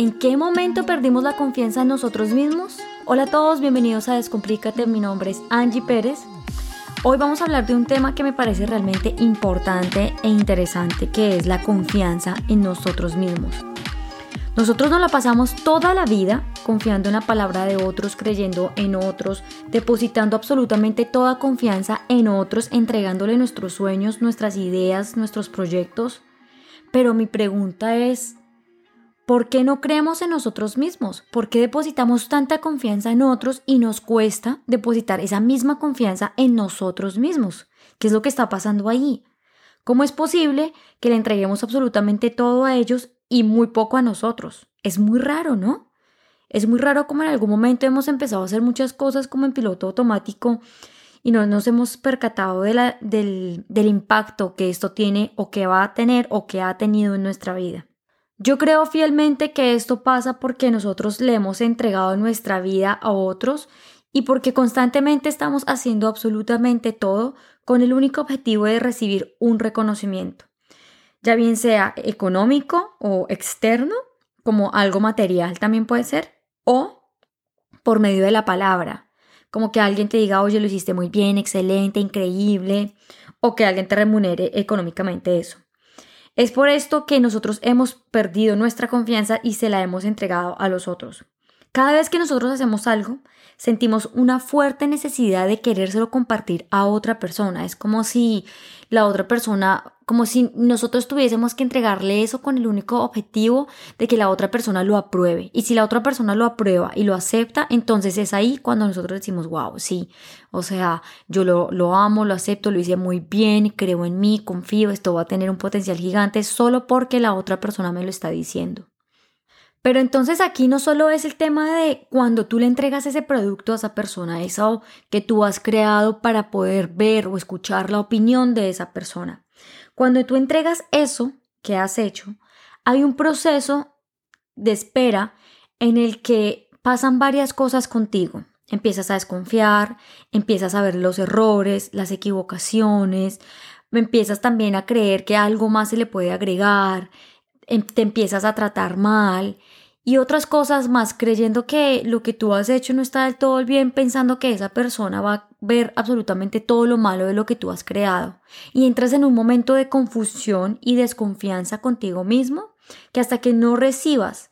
¿En qué momento perdimos la confianza en nosotros mismos? Hola a todos, bienvenidos a Descomplícate, mi nombre es Angie Pérez. Hoy vamos a hablar de un tema que me parece realmente importante e interesante, que es la confianza en nosotros mismos. Nosotros nos la pasamos toda la vida confiando en la palabra de otros, creyendo en otros, depositando absolutamente toda confianza en otros, entregándole nuestros sueños, nuestras ideas, nuestros proyectos. Pero mi pregunta es, ¿por qué no creemos en nosotros mismos? ¿Por qué depositamos tanta confianza en otros y nos cuesta depositar esa misma confianza en nosotros mismos? ¿Qué es lo que está pasando ahí? ¿Cómo es posible que le entreguemos absolutamente todo a ellos y muy poco a nosotros? Es muy raro, ¿no? Es muy raro como en algún momento hemos empezado a hacer muchas cosas como en piloto automático y no nos hemos percatado del impacto que esto tiene o que va a tener o que ha tenido en nuestra vida. Yo creo fielmente que esto pasa porque nosotros le hemos entregado nuestra vida a otros y porque constantemente estamos haciendo absolutamente todo con el único objetivo de recibir un reconocimiento, ya bien sea económico o externo, como algo material también puede ser, o por medio de la palabra, como que alguien te diga, oye, lo hiciste muy bien, excelente, increíble, o que alguien te remunere económicamente eso. Es por esto que nosotros hemos perdido nuestra confianza y se la hemos entregado a los otros. Cada vez que nosotros hacemos algo, sentimos una fuerte necesidad de querérselo compartir a otra persona. Es como si la otra persona, como si nosotros tuviésemos que entregarle eso con el único objetivo de que la otra persona lo apruebe. Y si la otra persona lo aprueba y lo acepta, entonces es ahí cuando nosotros decimos, wow, sí, o sea, yo lo, lo amo, lo acepto, lo hice muy bien, creo en mí, confío, esto va a tener un potencial gigante solo porque la otra persona me lo está diciendo. Pero entonces aquí no solo es el tema de cuando tú le entregas ese producto a esa persona, eso que tú has creado para poder ver o escuchar la opinión de esa persona. Cuando tú entregas eso que has hecho, hay un proceso de espera en el que pasan varias cosas contigo. Empiezas a desconfiar, empiezas a ver los errores, las equivocaciones, empiezas también a creer que algo más se le puede agregar, em, te empiezas a tratar mal y otras cosas más, creyendo que lo que tú has hecho no está del todo bien, pensando que esa persona va a ver absolutamente todo lo malo de lo que tú has creado. Y entras en un momento de confusión y desconfianza contigo mismo, que hasta que no recibas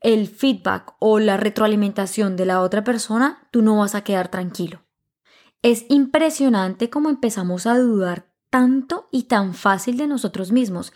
el feedback o la retroalimentación de la otra persona, tú no vas a quedar tranquilo. Es impresionante cómo empezamos a dudar tanto y tan fácil de nosotros mismos.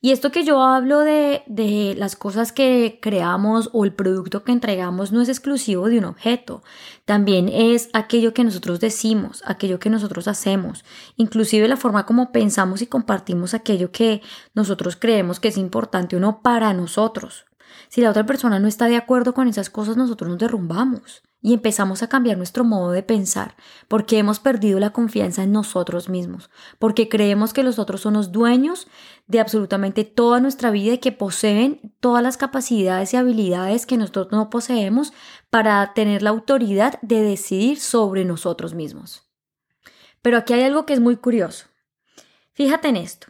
Y esto que yo hablo de, de las cosas que creamos o el producto que entregamos no es exclusivo de un objeto, también es aquello que nosotros decimos, aquello que nosotros hacemos, inclusive la forma como pensamos y compartimos aquello que nosotros creemos que es importante o no para nosotros. Si la otra persona no está de acuerdo con esas cosas, nosotros nos derrumbamos y empezamos a cambiar nuestro modo de pensar porque hemos perdido la confianza en nosotros mismos, porque creemos que los otros son los dueños de absolutamente toda nuestra vida y que poseen todas las capacidades y habilidades que nosotros no poseemos para tener la autoridad de decidir sobre nosotros mismos. Pero aquí hay algo que es muy curioso. Fíjate en esto.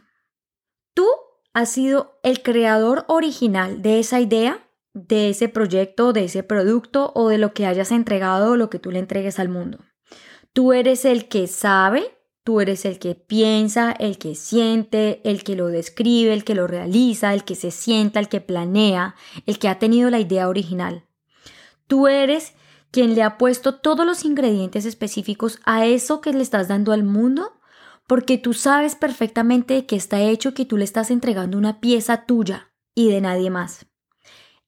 Tú has sido el creador original de esa idea de ese proyecto, de ese producto o de lo que hayas entregado o lo que tú le entregues al mundo. Tú eres el que sabe, tú eres el que piensa, el que siente, el que lo describe, el que lo realiza, el que se sienta, el que planea, el que ha tenido la idea original. Tú eres quien le ha puesto todos los ingredientes específicos a eso que le estás dando al mundo porque tú sabes perfectamente que está hecho que tú le estás entregando una pieza tuya y de nadie más.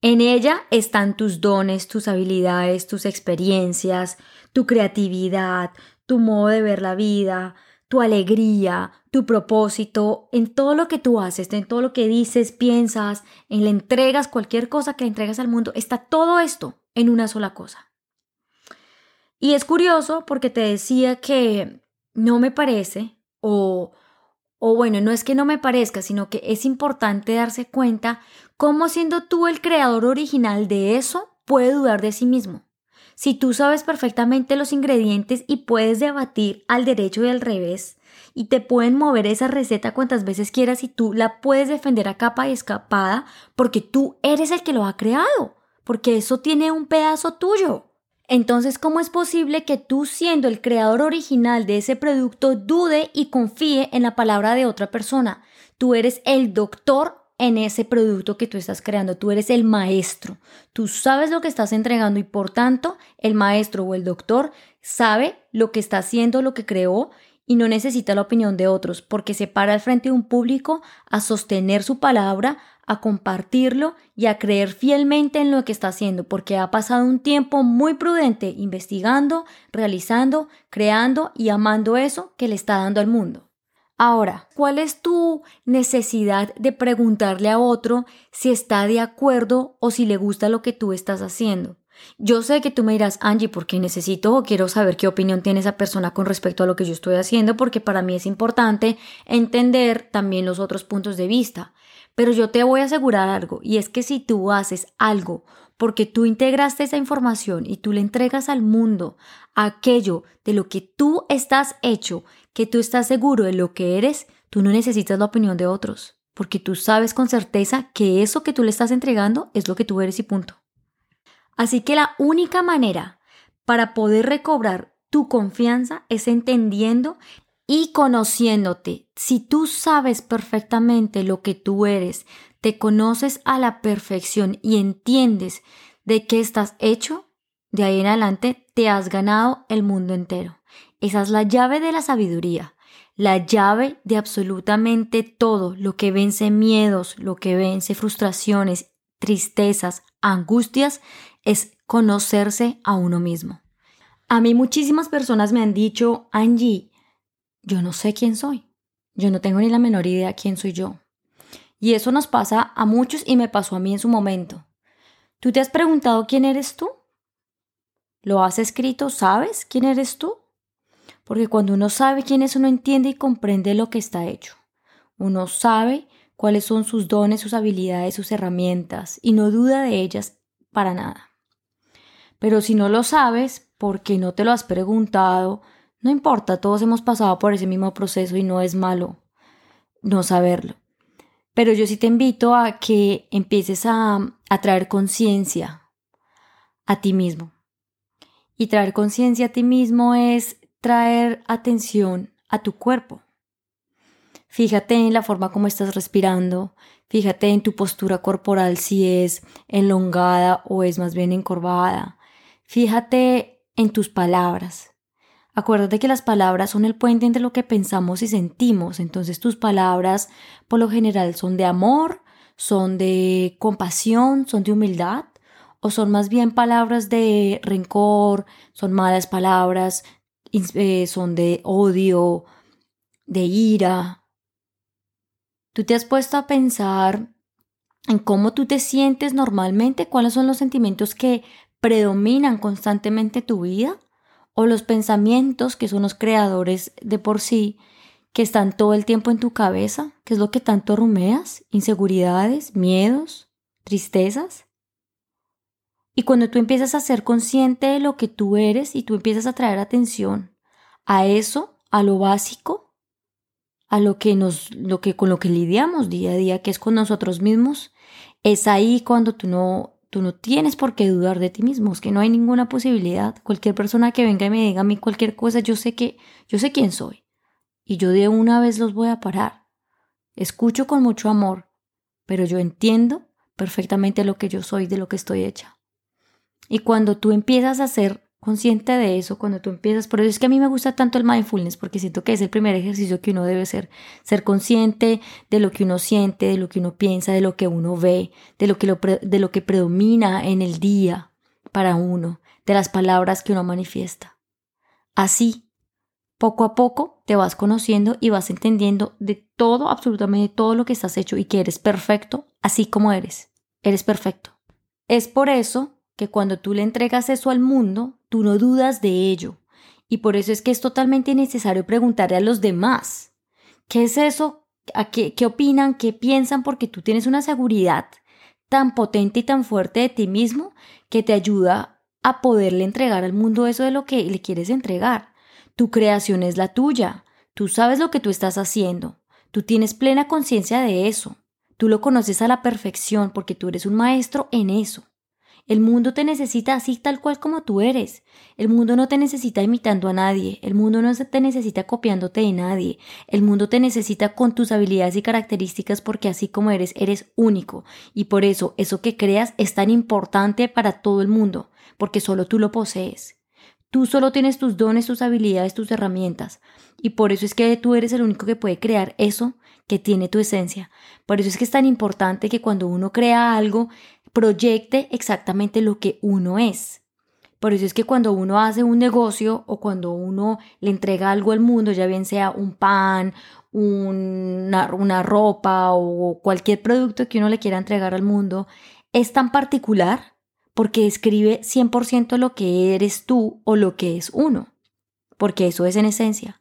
En ella están tus dones, tus habilidades, tus experiencias, tu creatividad, tu modo de ver la vida, tu alegría, tu propósito, en todo lo que tú haces, en todo lo que dices, piensas, en le entregas, cualquier cosa que entregas al mundo, está todo esto en una sola cosa. Y es curioso porque te decía que no me parece, o o bueno, no es que no me parezca, sino que es importante darse cuenta cómo siendo tú el creador original de eso, puede dudar de sí mismo. Si tú sabes perfectamente los ingredientes y puedes debatir al derecho y al revés y te pueden mover esa receta cuantas veces quieras y tú la puedes defender a capa y escapada porque tú eres el que lo ha creado, porque eso tiene un pedazo tuyo. Entonces, ¿cómo es posible que tú, siendo el creador original de ese producto, dude y confíe en la palabra de otra persona? Tú eres el doctor en ese producto que tú estás creando, tú eres el maestro, tú sabes lo que estás entregando y por tanto el maestro o el doctor sabe lo que está haciendo, lo que creó y no necesita la opinión de otros, porque se para al frente de un público a sostener su palabra, a compartirlo y a creer fielmente en lo que está haciendo, porque ha pasado un tiempo muy prudente investigando, realizando, creando y amando eso que le está dando al mundo. Ahora, ¿cuál es tu necesidad de preguntarle a otro si está de acuerdo o si le gusta lo que tú estás haciendo? Yo sé que tú me dirás, Angie, porque necesito o quiero saber qué opinión tiene esa persona con respecto a lo que yo estoy haciendo, porque para mí es importante entender también los otros puntos de vista. Pero yo te voy a asegurar algo, y es que si tú haces algo porque tú integraste esa información y tú le entregas al mundo aquello de lo que tú estás hecho, que tú estás seguro de lo que eres, tú no necesitas la opinión de otros, porque tú sabes con certeza que eso que tú le estás entregando es lo que tú eres y punto. Así que la única manera para poder recobrar tu confianza es entendiendo y conociéndote. Si tú sabes perfectamente lo que tú eres, te conoces a la perfección y entiendes de qué estás hecho, de ahí en adelante te has ganado el mundo entero. Esa es la llave de la sabiduría, la llave de absolutamente todo, lo que vence miedos, lo que vence frustraciones, tristezas, angustias, es conocerse a uno mismo. A mí muchísimas personas me han dicho, Angie, yo no sé quién soy. Yo no tengo ni la menor idea quién soy yo. Y eso nos pasa a muchos y me pasó a mí en su momento. ¿Tú te has preguntado quién eres tú? ¿Lo has escrito? ¿Sabes quién eres tú? Porque cuando uno sabe quién es, uno entiende y comprende lo que está hecho. Uno sabe cuáles son sus dones, sus habilidades, sus herramientas y no duda de ellas para nada. Pero si no lo sabes, porque no te lo has preguntado, no importa, todos hemos pasado por ese mismo proceso y no es malo no saberlo. Pero yo sí te invito a que empieces a, a traer conciencia a ti mismo. Y traer conciencia a ti mismo es traer atención a tu cuerpo. Fíjate en la forma como estás respirando, fíjate en tu postura corporal si es enlongada o es más bien encorvada. Fíjate en tus palabras. Acuérdate que las palabras son el puente entre lo que pensamos y sentimos, entonces tus palabras por lo general son de amor, son de compasión, son de humildad, o son más bien palabras de rencor, son malas palabras, eh, son de odio, de ira. ¿Tú te has puesto a pensar en cómo tú te sientes normalmente? ¿Cuáles son los sentimientos que predominan constantemente tu vida? ¿O los pensamientos que son los creadores de por sí, que están todo el tiempo en tu cabeza? ¿Qué es lo que tanto rumeas? ¿Inseguridades? ¿Miedos? ¿Tristezas? Y cuando tú empiezas a ser consciente de lo que tú eres y tú empiezas a traer atención a eso, a lo básico, a lo que nos, lo que con lo que lidiamos día a día, que es con nosotros mismos, es ahí cuando tú no, tú no tienes por qué dudar de ti mismo, es que no hay ninguna posibilidad. Cualquier persona que venga y me diga a mí cualquier cosa, yo sé que, yo sé quién soy. Y yo de una vez los voy a parar. Escucho con mucho amor, pero yo entiendo perfectamente lo que yo soy, de lo que estoy hecha. Y cuando tú empiezas a ser consciente de eso, cuando tú empiezas, por eso es que a mí me gusta tanto el mindfulness, porque siento que es el primer ejercicio que uno debe ser, ser consciente de lo que uno siente, de lo que uno piensa, de lo que uno ve, de lo que, de lo que predomina en el día para uno, de las palabras que uno manifiesta. Así, poco a poco te vas conociendo y vas entendiendo de todo, absolutamente todo lo que estás hecho y que eres perfecto, así como eres. Eres perfecto. Es por eso que cuando tú le entregas eso al mundo, tú no dudas de ello. Y por eso es que es totalmente necesario preguntarle a los demás, ¿qué es eso? ¿A qué, qué opinan? ¿Qué piensan? Porque tú tienes una seguridad tan potente y tan fuerte de ti mismo que te ayuda a poderle entregar al mundo eso de lo que le quieres entregar. Tu creación es la tuya. Tú sabes lo que tú estás haciendo. Tú tienes plena conciencia de eso. Tú lo conoces a la perfección porque tú eres un maestro en eso. El mundo te necesita así tal cual como tú eres. El mundo no te necesita imitando a nadie. El mundo no te necesita copiándote de nadie. El mundo te necesita con tus habilidades y características porque así como eres, eres único. Y por eso eso que creas es tan importante para todo el mundo, porque solo tú lo posees. Tú solo tienes tus dones, tus habilidades, tus herramientas. Y por eso es que tú eres el único que puede crear eso que tiene tu esencia. Por eso es que es tan importante que cuando uno crea algo, proyecte exactamente lo que uno es. Por eso es que cuando uno hace un negocio o cuando uno le entrega algo al mundo, ya bien sea un pan, una, una ropa o cualquier producto que uno le quiera entregar al mundo, es tan particular porque describe 100% lo que eres tú o lo que es uno, porque eso es en esencia.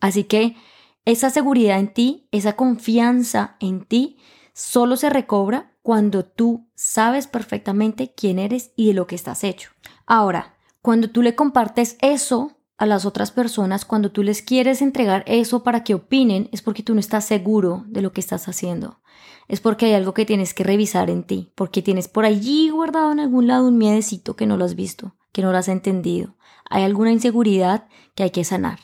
Así que esa seguridad en ti, esa confianza en ti, solo se recobra cuando tú sabes perfectamente quién eres y de lo que estás hecho. Ahora, cuando tú le compartes eso a las otras personas, cuando tú les quieres entregar eso para que opinen, es porque tú no estás seguro de lo que estás haciendo es porque hay algo que tienes que revisar en ti, porque tienes por allí guardado en algún lado un miedecito que no lo has visto, que no lo has entendido. Hay alguna inseguridad que hay que sanar.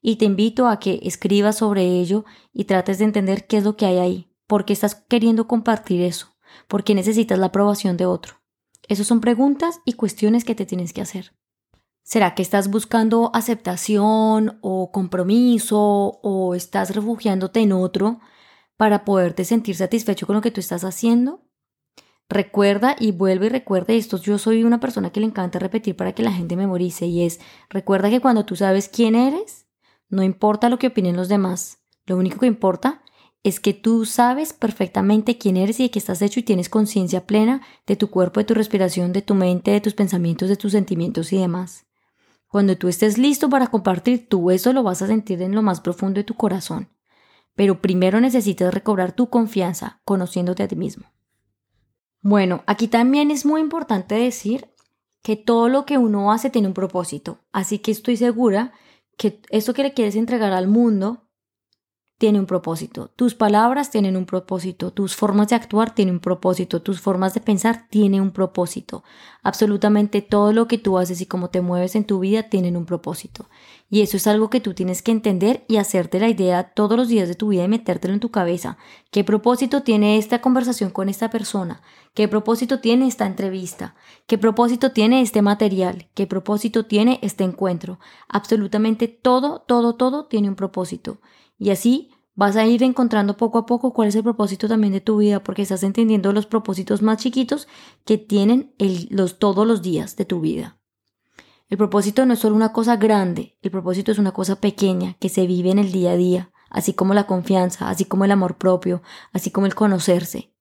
Y te invito a que escribas sobre ello y trates de entender qué es lo que hay ahí, por qué estás queriendo compartir eso, por qué necesitas la aprobación de otro. Esas son preguntas y cuestiones que te tienes que hacer. ¿Será que estás buscando aceptación o compromiso o estás refugiándote en otro para poderte sentir satisfecho con lo que tú estás haciendo. Recuerda y vuelve y recuerda esto. Yo soy una persona que le encanta repetir para que la gente memorice y es, recuerda que cuando tú sabes quién eres, no importa lo que opinen los demás. Lo único que importa es que tú sabes perfectamente quién eres y de qué estás hecho y tienes conciencia plena de tu cuerpo, de tu respiración, de tu mente, de tus pensamientos, de tus sentimientos y demás. Cuando tú estés listo para compartir, tú eso lo vas a sentir en lo más profundo de tu corazón pero primero necesitas recobrar tu confianza conociéndote a ti mismo. Bueno, aquí también es muy importante decir que todo lo que uno hace tiene un propósito, así que estoy segura que eso que le quieres entregar al mundo tiene un propósito. Tus palabras tienen un propósito, tus formas de actuar tienen un propósito, tus formas de pensar tienen un propósito. Absolutamente todo lo que tú haces y cómo te mueves en tu vida tienen un propósito. Y eso es algo que tú tienes que entender y hacerte la idea todos los días de tu vida y metértelo en tu cabeza. ¿Qué propósito tiene esta conversación con esta persona? ¿Qué propósito tiene esta entrevista? ¿Qué propósito tiene este material? ¿Qué propósito tiene este encuentro? Absolutamente todo, todo, todo tiene un propósito. Y así vas a ir encontrando poco a poco cuál es el propósito también de tu vida, porque estás entendiendo los propósitos más chiquitos que tienen los, todos los días de tu vida. El propósito no es solo una cosa grande, el propósito es una cosa pequeña que se vive en el día a día, así como la confianza, así como el amor propio, así como el conocerse.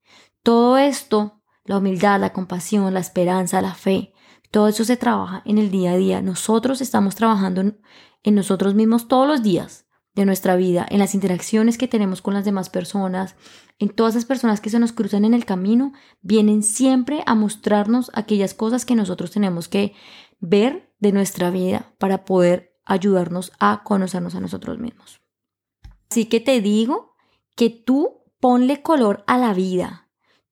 Todo esto, la humildad, la compasión, la esperanza, la fe, todo eso se trabaja en el día a día. Nosotros estamos trabajando en nosotros mismos todos los días de nuestra vida, en las interacciones que tenemos con las demás personas, en todas las personas que se nos cruzan en el camino, vienen siempre a mostrarnos aquellas cosas que nosotros tenemos que ver de nuestra vida para poder ayudarnos a conocernos a nosotros mismos. Así que te digo que tú ponle color a la vida,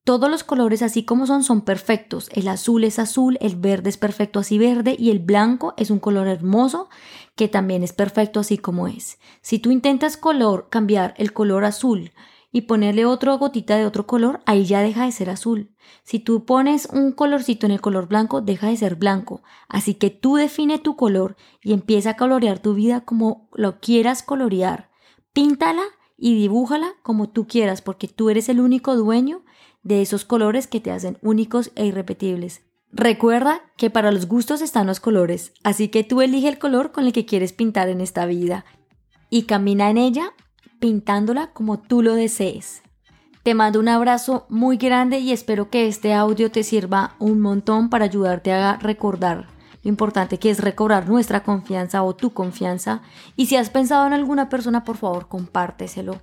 todos los colores así como son son perfectos. El azul es azul, el verde es perfecto así verde y el blanco es un color hermoso que también es perfecto así como es. Si tú intentas color cambiar el color azul y ponerle otra gotita de otro color, ahí ya deja de ser azul. Si tú pones un colorcito en el color blanco, deja de ser blanco. Así que tú define tu color y empieza a colorear tu vida como lo quieras colorear. Píntala y dibújala como tú quieras porque tú eres el único dueño de esos colores que te hacen únicos e irrepetibles. Recuerda que para los gustos están los colores, así que tú elige el color con el que quieres pintar en esta vida y camina en ella pintándola como tú lo desees. Te mando un abrazo muy grande y espero que este audio te sirva un montón para ayudarte a recordar lo importante que es recobrar nuestra confianza o tu confianza. Y si has pensado en alguna persona, por favor, compárteselo.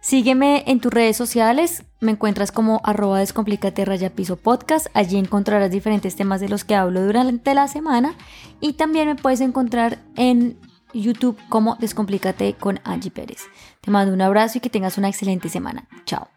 Sígueme en tus redes sociales, me encuentras como arroba descomplicate raya piso podcast, allí encontrarás diferentes temas de los que hablo durante la semana y también me puedes encontrar en YouTube como Descomplícate con Angie Pérez. Te mando un abrazo y que tengas una excelente semana. Chao.